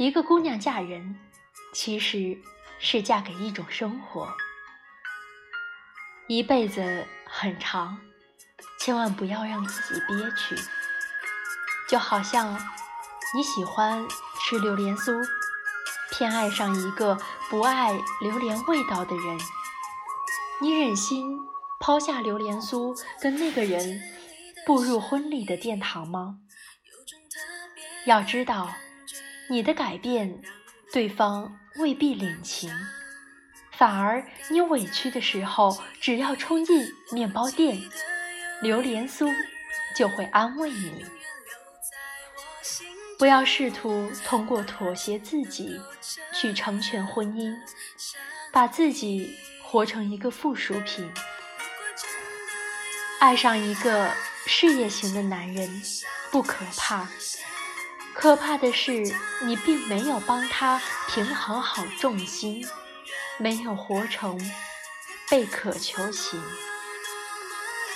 一个姑娘嫁人，其实是嫁给一种生活。一辈子很长，千万不要让自己憋屈。就好像你喜欢吃榴莲酥，偏爱上一个不爱榴莲味道的人，你忍心抛下榴莲酥，跟那个人步入婚礼的殿堂吗？要知道，你的改变，对方未必领情，反而你委屈的时候，只要冲进面包店，榴莲酥就会安慰你。不要试图通过妥协自己去成全婚姻，把自己活成一个附属品。爱上一个事业型的男人不可怕，可怕的是你并没有帮他平衡好重心，没有活成贝壳球形，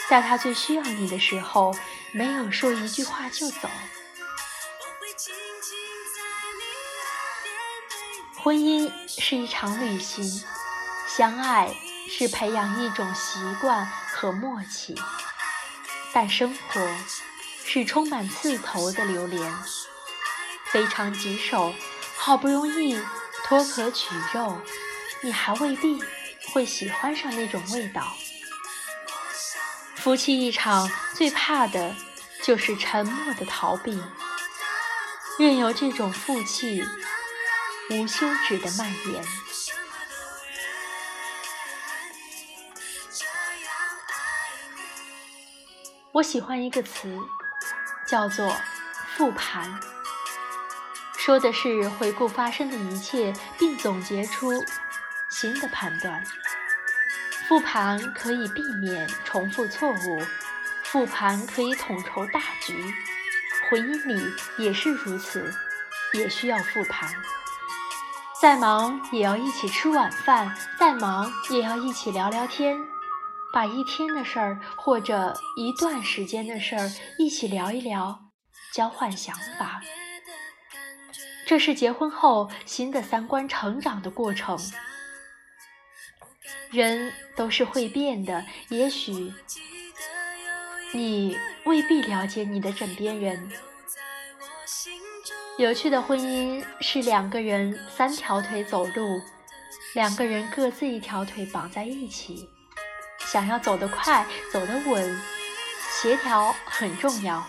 在他最需要你的时候，没有说一句话就走。婚姻是一场旅行，相爱是培养一种习惯和默契，但生活是充满刺头的榴莲，非常棘手，好不容易脱壳取肉，你还未必会喜欢上那种味道。夫妻一场最怕的就是沉默的逃避，任由这种负气。无休止的蔓延。我喜欢一个词，叫做“复盘”，说的是回顾发生的一切，并总结出新的判断。复盘可以避免重复错误，复盘可以统筹大局。婚姻里也是如此，也需要复盘。再忙也要一起吃晚饭，再忙也要一起聊聊天，把一天的事儿或者一段时间的事儿一起聊一聊，交换想法。这是结婚后新的三观成长的过程。人都是会变的，也许你未必了解你的枕边人。有趣的婚姻是两个人三条腿走路，两个人各自一条腿绑在一起。想要走得快、走得稳，协调很重要。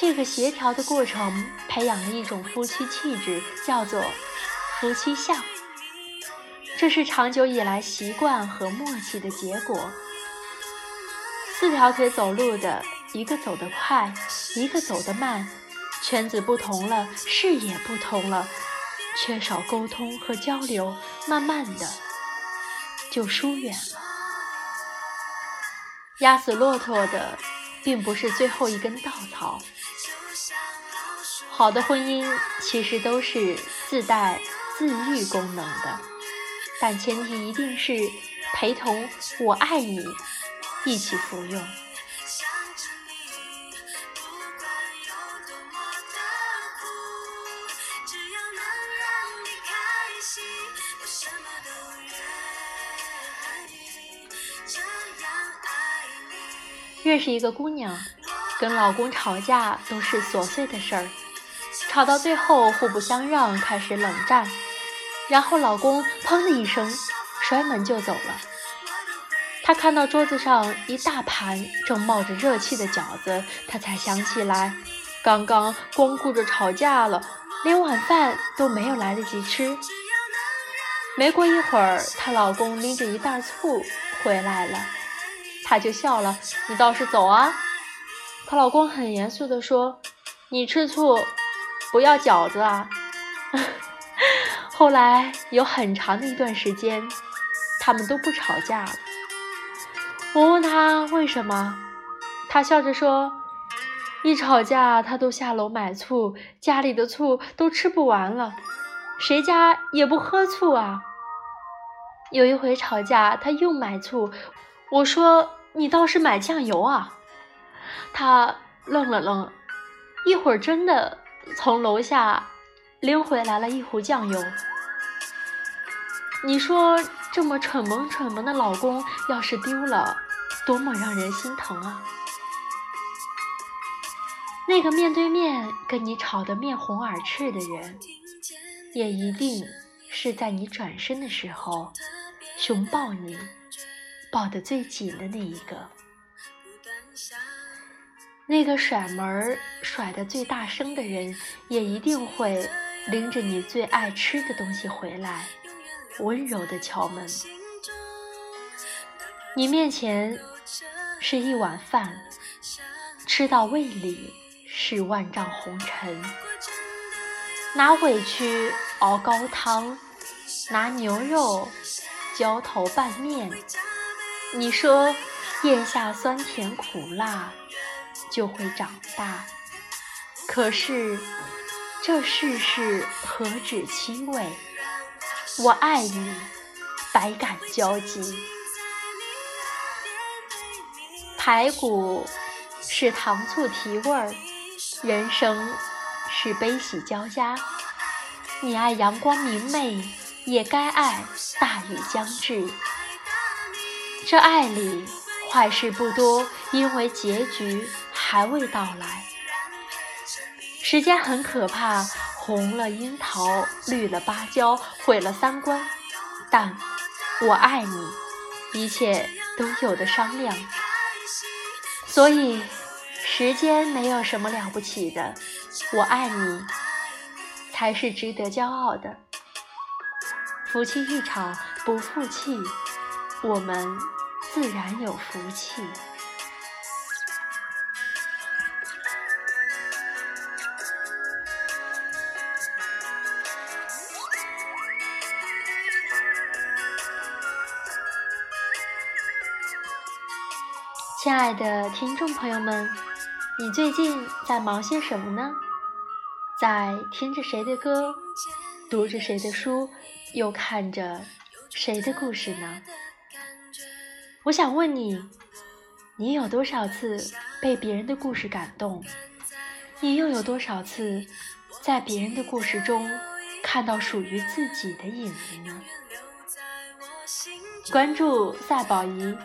这个协调的过程培养了一种夫妻气质，叫做夫妻相。这是长久以来习惯和默契的结果。四条腿走路的，一个走得快，一个走得慢。圈子不同了，视野不同了，缺少沟通和交流，慢慢的就疏远了。压死骆驼的并不是最后一根稻草。好的婚姻其实都是自带自愈功能的，但前提一定是陪同“我爱你”一起服用。认识一个姑娘，跟老公吵架都是琐碎的事儿，吵到最后互不相让，开始冷战，然后老公砰的一声摔门就走了。她看到桌子上一大盘正冒着热气的饺子，她才想起来，刚刚光顾着吵架了，连晚饭都没有来得及吃。没过一会儿，她老公拎着一袋醋回来了。她就笑了，你倒是走啊！她老公很严肃地说：“你吃醋，不要饺子啊！” 后来有很长的一段时间，他们都不吵架了。我问他为什么，他笑着说：“一吵架，他都下楼买醋，家里的醋都吃不完了，谁家也不喝醋啊。”有一回吵架，他又买醋，我说。你倒是买酱油啊！他愣了愣，一会儿真的从楼下拎回来了一壶酱油。你说这么蠢萌蠢萌的老公要是丢了，多么让人心疼啊！那个面对面跟你吵得面红耳赤的人，也一定是在你转身的时候，熊抱你，抱得最紧的那一个。那个甩门甩得最大声的人，也一定会拎着你最爱吃的东西回来，温柔地敲门。你面前是一碗饭，吃到胃里。是万丈红尘，拿委屈熬高汤，拿牛肉浇头拌面。你说咽下酸甜苦辣就会长大，可是这世事何止七味？我爱你，百感交集。排骨是糖醋提味儿。人生是悲喜交加，你爱阳光明媚，也该爱大雨将至。这爱里坏事不多，因为结局还未到来。时间很可怕，红了樱桃，绿了芭蕉，毁了三观。但我爱你，一切都有的商量。所以。时间没有什么了不起的，我爱你才是值得骄傲的。夫妻一场不负气，我们自然有福气。亲爱的听众朋友们。你最近在忙些什么呢？在听着谁的歌，读着谁的书，又看着谁的故事呢？我想问你，你有多少次被别人的故事感动？你又有多少次在别人的故事中看到属于自己的影子呢？关注赛宝仪，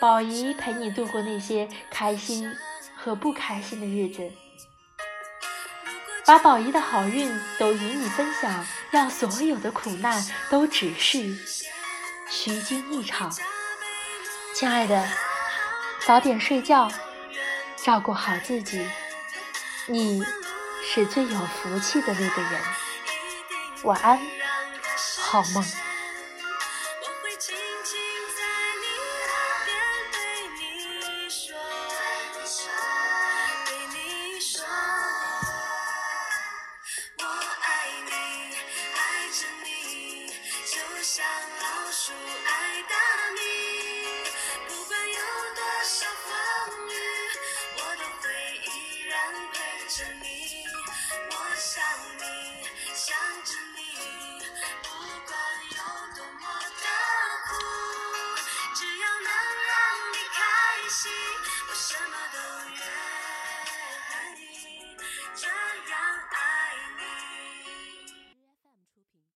宝仪陪你度过那些开心。和不开心的日子，把宝仪的好运都与你分享，让所有的苦难都只是虚惊一场。亲爱的，早点睡觉，照顾好自己，你是最有福气的那个人。晚安，好梦。